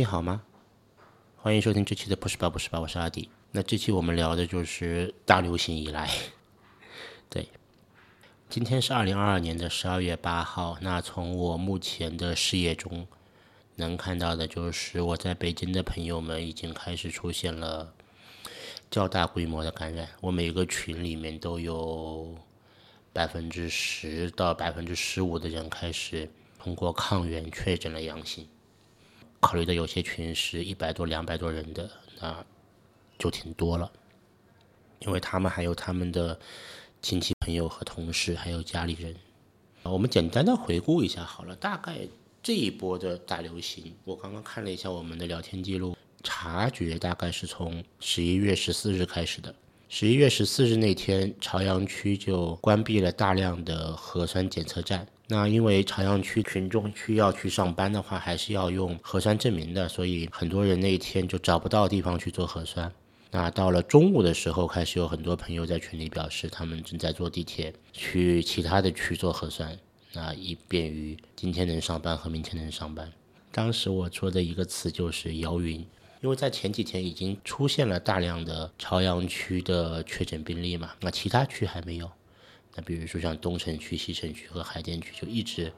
你好吗？欢迎收听这期的不是吧不是吧，我是阿迪。那这期我们聊的就是大流行以来，对，今天是二零二二年的十二月八号。那从我目前的视野中能看到的，就是我在北京的朋友们已经开始出现了较大规模的感染。我每个群里面都有百分之十到百分之十五的人开始通过抗原确诊了阳性。考虑的有些群是一百多、两百多人的，那就挺多了，因为他们还有他们的亲戚朋友和同事，还有家里人。我们简单的回顾一下好了，大概这一波的大流行，我刚刚看了一下我们的聊天记录，察觉大概是从十一月十四日开始的。十一月十四日那天，朝阳区就关闭了大量的核酸检测站。那因为朝阳区群众需要去上班的话，还是要用核酸证明的，所以很多人那一天就找不到地方去做核酸。那到了中午的时候，开始有很多朋友在群里表示，他们正在坐地铁去其他的区做核酸，那以便于今天能上班和明天能上班。当时我说的一个词就是摇云，因为在前几天已经出现了大量的朝阳区的确诊病例嘛，那其他区还没有。那比如说像东城区、西城区和海淀区，就一直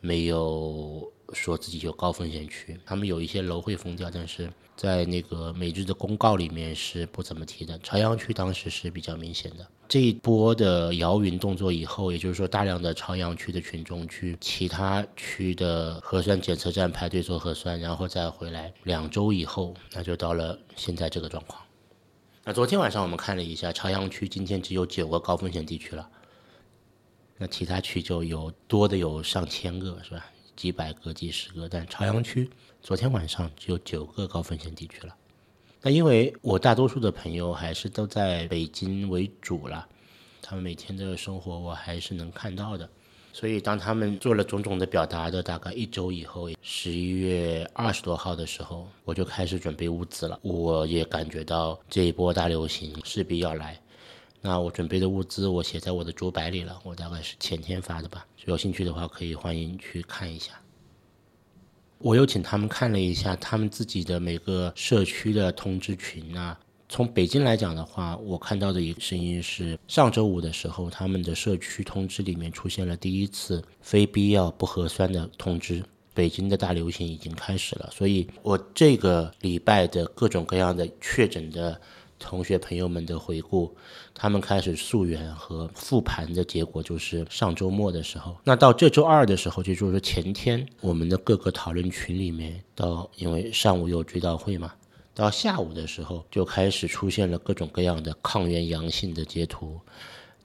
没有说自己有高风险区。他们有一些楼会封掉，但是在那个每日的公告里面是不怎么提的。朝阳区当时是比较明显的。这一波的摇云动作以后，也就是说大量的朝阳区的群众去其他区的核酸检测站排队做核酸，然后再回来。两周以后，那就到了现在这个状况。那昨天晚上我们看了一下，朝阳区今天只有九个高风险地区了，那其他区就有多的有上千个，是吧？几百个、几十个，但朝阳区昨天晚上只有九个高风险地区了。那因为我大多数的朋友还是都在北京为主了，他们每天的生活我还是能看到的。所以，当他们做了种种的表达的大概一周以后，十一月二十多号的时候，我就开始准备物资了。我也感觉到这一波大流行势必要来。那我准备的物资，我写在我的竹白里了。我大概是前天发的吧。有兴趣的话，可以欢迎去看一下。我又请他们看了一下他们自己的每个社区的通知群啊。从北京来讲的话，我看到的一个声音是，上周五的时候，他们的社区通知里面出现了第一次非必要不核酸的通知。北京的大流行已经开始了，所以我这个礼拜的各种各样的确诊的同学朋友们的回顾，他们开始溯源和复盘的结果就是上周末的时候。那到这周二的时候，就就是前天，我们的各个讨论群里面，到因为上午有追悼会嘛。到下午的时候，就开始出现了各种各样的抗原阳性的截图。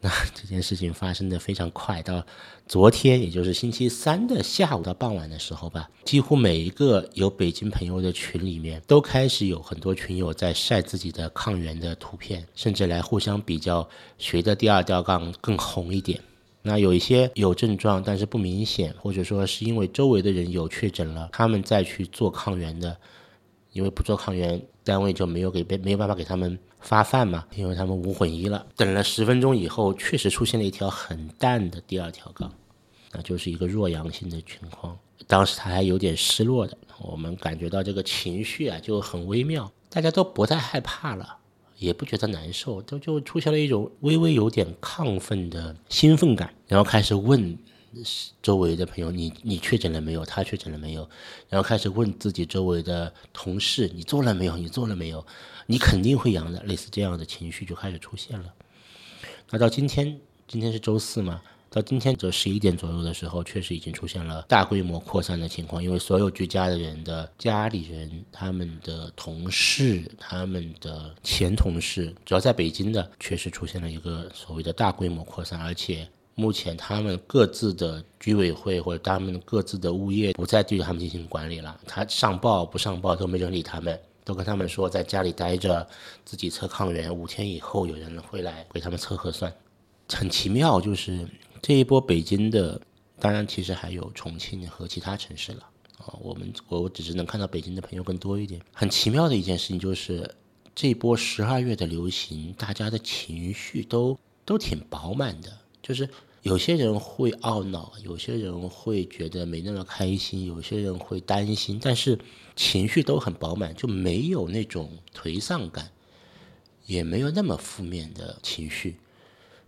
那这件事情发生的非常快，到昨天，也就是星期三的下午到傍晚的时候吧，几乎每一个有北京朋友的群里面，都开始有很多群友在晒自己的抗原的图片，甚至来互相比较谁的第二吊杠更红一点。那有一些有症状但是不明显，或者说是因为周围的人有确诊了，他们再去做抗原的。因为不做抗原，单位就没有给没有办法给他们发饭嘛，因为他们无混一了。等了十分钟以后，确实出现了一条很淡的第二条杠，那就是一个弱阳性的情况。当时他还有点失落的，我们感觉到这个情绪啊就很微妙，大家都不太害怕了，也不觉得难受，都就出现了一种微微有点亢奋的兴奋感，然后开始问。周围的朋友，你你确诊了没有？他确诊了没有？然后开始问自己周围的同事，你做了没有？你做了没有？你肯定会阳的，类似这样的情绪就开始出现了。那到今天，今天是周四嘛？到今天这十一点左右的时候，确实已经出现了大规模扩散的情况，因为所有居家的人的家里人、他们的同事、他们的前同事，只要在北京的，确实出现了一个所谓的大规模扩散，而且。目前他们各自的居委会或者他们各自的物业不再对他们进行管理了，他上报不上报都没人理他们，都跟他们说在家里待着，自己测抗原，五天以后有人会来给他们测核酸。很奇妙，就是这一波北京的，当然其实还有重庆和其他城市了啊。我们我只是能看到北京的朋友更多一点。很奇妙的一件事情就是，这一波十二月的流行，大家的情绪都都挺饱满的，就是。有些人会懊恼，有些人会觉得没那么开心，有些人会担心，但是情绪都很饱满，就没有那种颓丧感，也没有那么负面的情绪，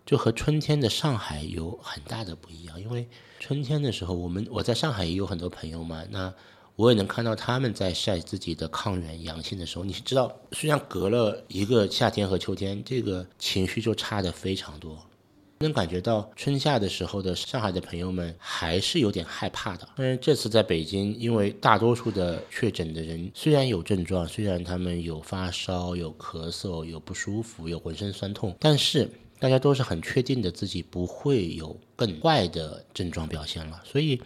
就和春天的上海有很大的不一样。因为春天的时候，我们我在上海也有很多朋友嘛，那我也能看到他们在晒自己的抗原阳性的时候，你是知道，虽然隔了一个夏天和秋天，这个情绪就差的非常多。能感觉到春夏的时候的上海的朋友们还是有点害怕的。但是这次在北京，因为大多数的确诊的人虽然有症状，虽然他们有发烧、有咳嗽、有不舒服、有浑身酸痛，但是大家都是很确定的自己不会有更坏的症状表现了，所以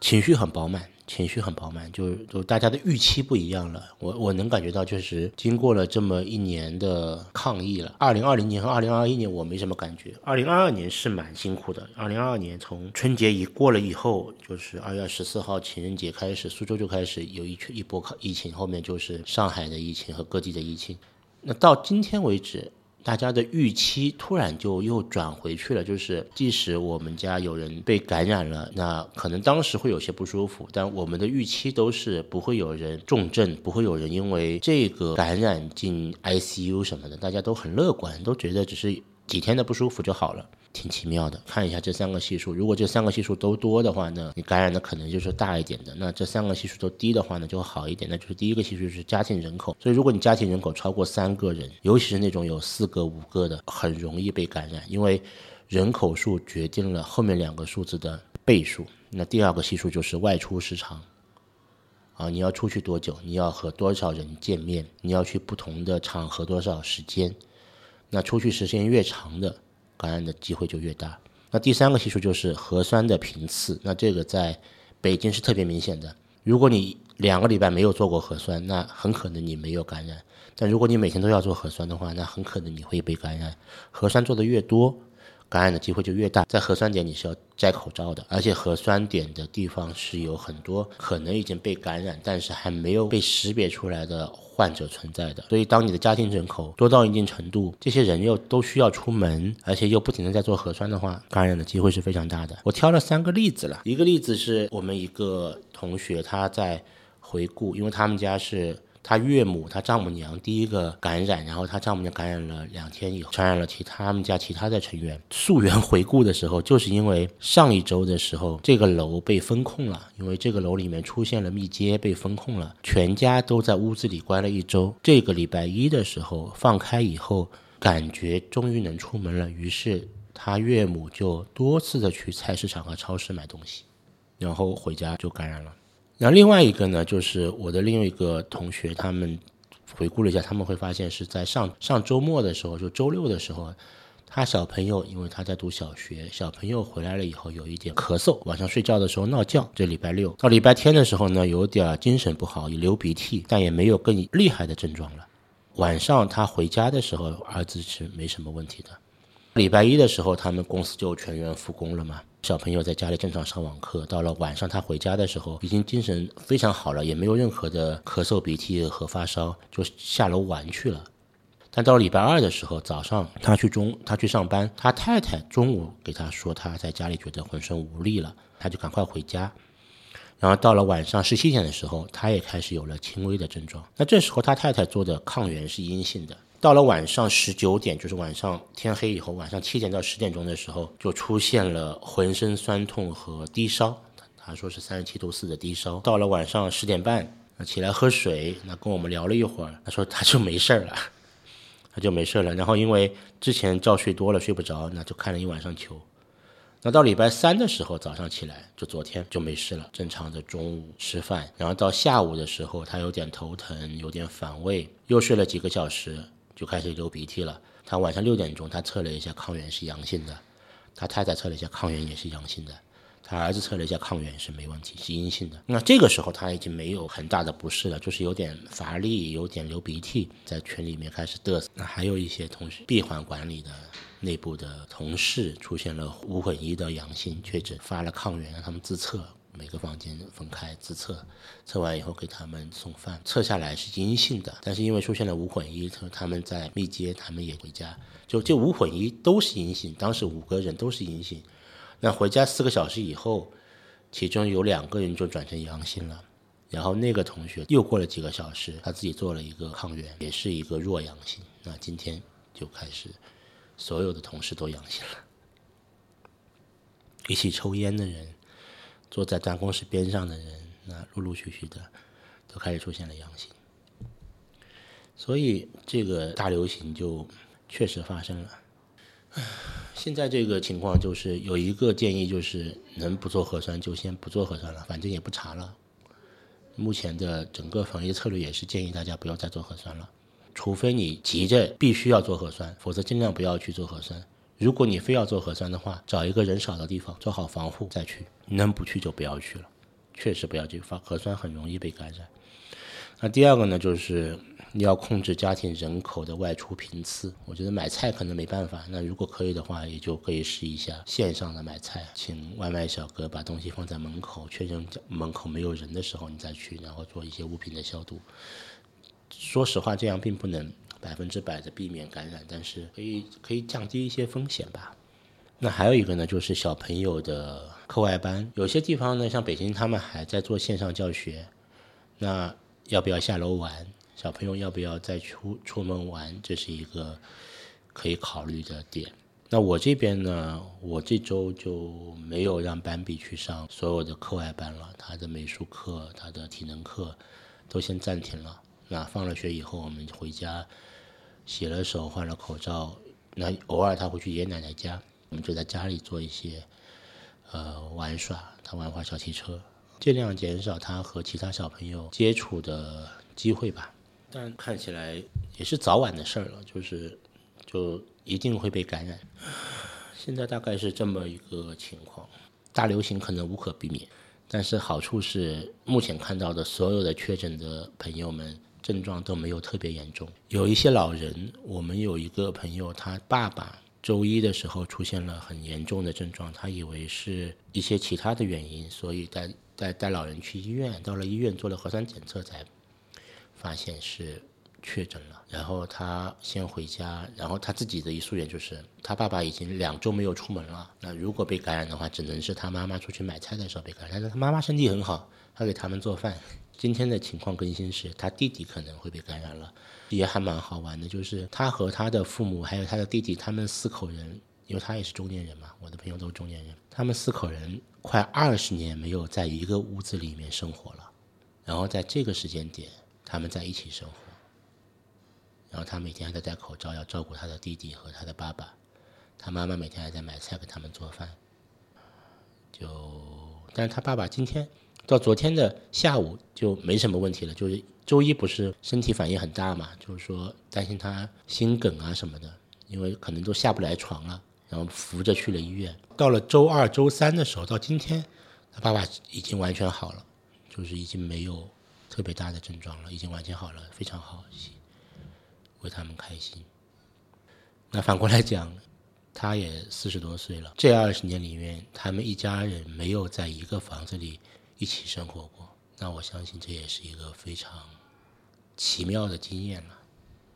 情绪很饱满。情绪很饱满，就就大家的预期不一样了。我我能感觉到，确实经过了这么一年的抗疫了。二零二零年和二零二一年我没什么感觉，二零二二年是蛮辛苦的。二零二二年从春节一过了以后，就是二月十四号情人节开始，苏州就开始有一群一波抗疫情，后面就是上海的疫情和各地的疫情。那到今天为止。大家的预期突然就又转回去了，就是即使我们家有人被感染了，那可能当时会有些不舒服，但我们的预期都是不会有人重症，不会有人因为这个感染进 ICU 什么的，大家都很乐观，都觉得只是几天的不舒服就好了。挺奇妙的，看一下这三个系数，如果这三个系数都多的话呢，你感染的可能就是大一点的；那这三个系数都低的话呢，就会好一点。那就是第一个系数是家庭人口，所以如果你家庭人口超过三个人，尤其是那种有四个、五个的，很容易被感染，因为人口数决定了后面两个数字的倍数。那第二个系数就是外出时长，啊，你要出去多久？你要和多少人见面？你要去不同的场合多少时间？那出去时间越长的。感染的机会就越大。那第三个系数就是核酸的频次，那这个在北京是特别明显的。如果你两个礼拜没有做过核酸，那很可能你没有感染；但如果你每天都要做核酸的话，那很可能你会被感染。核酸做的越多。感染的机会就越大，在核酸点你是要摘口罩的，而且核酸点的地方是有很多可能已经被感染，但是还没有被识别出来的患者存在的。所以，当你的家庭人口多到一定程度，这些人又都需要出门，而且又不停的在做核酸的话，感染的机会是非常大的。我挑了三个例子了，一个例子是我们一个同学他在回顾，因为他们家是。他岳母、他丈母娘第一个感染，然后他丈母娘感染了两天以后，传染了其他们家其他的成员。溯源回顾的时候，就是因为上一周的时候，这个楼被封控了，因为这个楼里面出现了密接，被封控了，全家都在屋子里关了一周。这个礼拜一的时候放开以后，感觉终于能出门了，于是他岳母就多次的去菜市场和超市买东西，然后回家就感染了。然后另外一个呢，就是我的另一个同学，他们回顾了一下，他们会发现是在上上周末的时候，就周六的时候，他小朋友因为他在读小学，小朋友回来了以后有一点咳嗽，晚上睡觉的时候闹觉。这礼拜六到礼拜天的时候呢，有点精神不好，流鼻涕，但也没有更厉害的症状了。晚上他回家的时候，儿子是没什么问题的。礼拜一的时候，他们公司就全员复工了嘛。小朋友在家里正常上网课，到了晚上他回家的时候，已经精神非常好了，也没有任何的咳嗽、鼻涕和发烧，就下楼玩去了。但到了礼拜二的时候，早上他去中他去上班，他太太中午给他说他在家里觉得浑身无力了，他就赶快回家。然后到了晚上十七点的时候，他也开始有了轻微的症状。那这时候他太太做的抗原是阴性的。到了晚上十九点，就是晚上天黑以后，晚上七点到十点钟的时候，就出现了浑身酸痛和低烧，他说是三十七度四的低烧。到了晚上十点半，起来喝水，那跟我们聊了一会儿，他说他就没事了，他就没事了。然后因为之前觉睡多了睡不着，那就看了一晚上球。那到礼拜三的时候早上起来，就昨天就没事了，正常的中午吃饭，然后到下午的时候他有点头疼，有点反胃，又睡了几个小时。就开始流鼻涕了。他晚上六点钟，他测了一下抗原是阳性的，他太太测了一下抗原也是阳性的，他儿子测了一下抗原是没问题，是阴性的。那这个时候他已经没有很大的不适了，就是有点乏力，有点流鼻涕，在群里面开始嘚瑟。那还有一些同事闭环管理的内部的同事出现了无混一的阳性确诊，发了抗原让他们自测。每个房间分开自测，测完以后给他们送饭，测下来是阴性的，但是因为出现了无混一，他他们在密接，他们也回家，就这无混一都是阴性，当时五个人都是阴性，那回家四个小时以后，其中有两个人就转成阳性了，然后那个同学又过了几个小时，他自己做了一个抗原，也是一个弱阳性，那今天就开始所有的同事都阳性了。一起抽烟的人，坐在办公室边上的人，那陆陆续续的都开始出现了阳性，所以这个大流行就确实发生了。现在这个情况就是有一个建议，就是能不做核酸就先不做核酸了，反正也不查了。目前的整个防疫策略也是建议大家不要再做核酸了，除非你急着必须要做核酸，否则尽量不要去做核酸。如果你非要做核酸的话，找一个人少的地方做好防护再去，能不去就不要去了，确实不要去发核酸很容易被感染。那第二个呢，就是你要控制家庭人口的外出频次。我觉得买菜可能没办法，那如果可以的话，也就可以试一下线上的买菜，请外卖小哥把东西放在门口，确认门口没有人的时候你再去，然后做一些物品的消毒。说实话，这样并不能。百分之百的避免感染，但是可以可以降低一些风险吧。那还有一个呢，就是小朋友的课外班，有些地方呢，像北京，他们还在做线上教学。那要不要下楼玩？小朋友要不要再出出门玩？这是一个可以考虑的点。那我这边呢，我这周就没有让斑比去上所有的课外班了，他的美术课、他的体能课都先暂停了。那放了学以后，我们回家。洗了手，换了口罩，那偶尔他会去爷爷奶奶家，我们就在家里做一些，呃，玩耍，他玩会小汽车，尽量减少他和其他小朋友接触的机会吧。但看起来也是早晚的事儿了，就是就一定会被感染。现在大概是这么一个情况，大流行可能无可避免，但是好处是目前看到的所有的确诊的朋友们。症状都没有特别严重，有一些老人，我们有一个朋友，他爸爸周一的时候出现了很严重的症状，他以为是一些其他的原因，所以带带带老人去医院，到了医院做了核酸检测，才发现是确诊了。然后他先回家，然后他自己的一夙愿就是，他爸爸已经两周没有出门了，那如果被感染的话，只能是他妈妈出去买菜的时候被感染，但是他妈妈身体很好，他给他们做饭。今天的情况更新是，他弟弟可能会被感染了，也还蛮好玩的。就是他和他的父母还有他的弟弟，他们四口人，因为他也是中年人嘛，我的朋友都是中年人，他们四口人快二十年没有在一个屋子里面生活了，然后在这个时间点，他们在一起生活，然后他每天还在戴口罩，要照顾他的弟弟和他的爸爸，他妈妈每天还在买菜给他们做饭，就，但是他爸爸今天。到昨天的下午就没什么问题了，就是周一不是身体反应很大嘛，就是说担心他心梗啊什么的，因为可能都下不来床了，然后扶着去了医院。到了周二、周三的时候，到今天，他爸爸已经完全好了，就是已经没有特别大的症状了，已经完全好了，非常好，为他们开心。那反过来讲，他也四十多岁了，这二十年里面，他们一家人没有在一个房子里。一起生活过，那我相信这也是一个非常奇妙的经验了。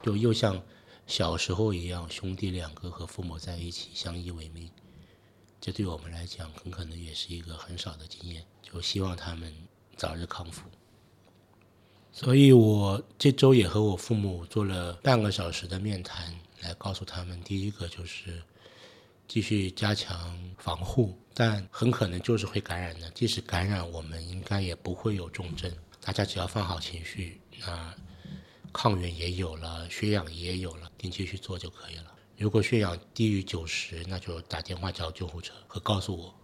就又像小时候一样，兄弟两个和父母在一起相依为命，这对我们来讲很可能也是一个很少的经验。就希望他们早日康复。所以我这周也和我父母做了半个小时的面谈，来告诉他们，第一个就是。继续加强防护，但很可能就是会感染的。即使感染，我们应该也不会有重症。大家只要放好情绪，那抗原也有了，血氧也有了，定期去做就可以了。如果血氧低于九十，那就打电话叫救护车和告诉我。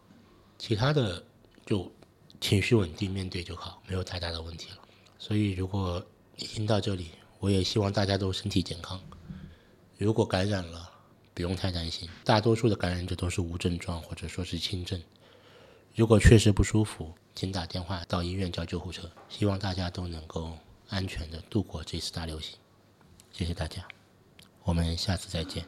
其他的就情绪稳定面对就好，没有太大的问题了。所以，如果听到这里，我也希望大家都身体健康。如果感染了，不用太担心，大多数的感染者都是无症状或者说是轻症。如果确实不舒服，请打电话到医院叫救护车。希望大家都能够安全的度过这次大流行。谢谢大家，我们下次再见。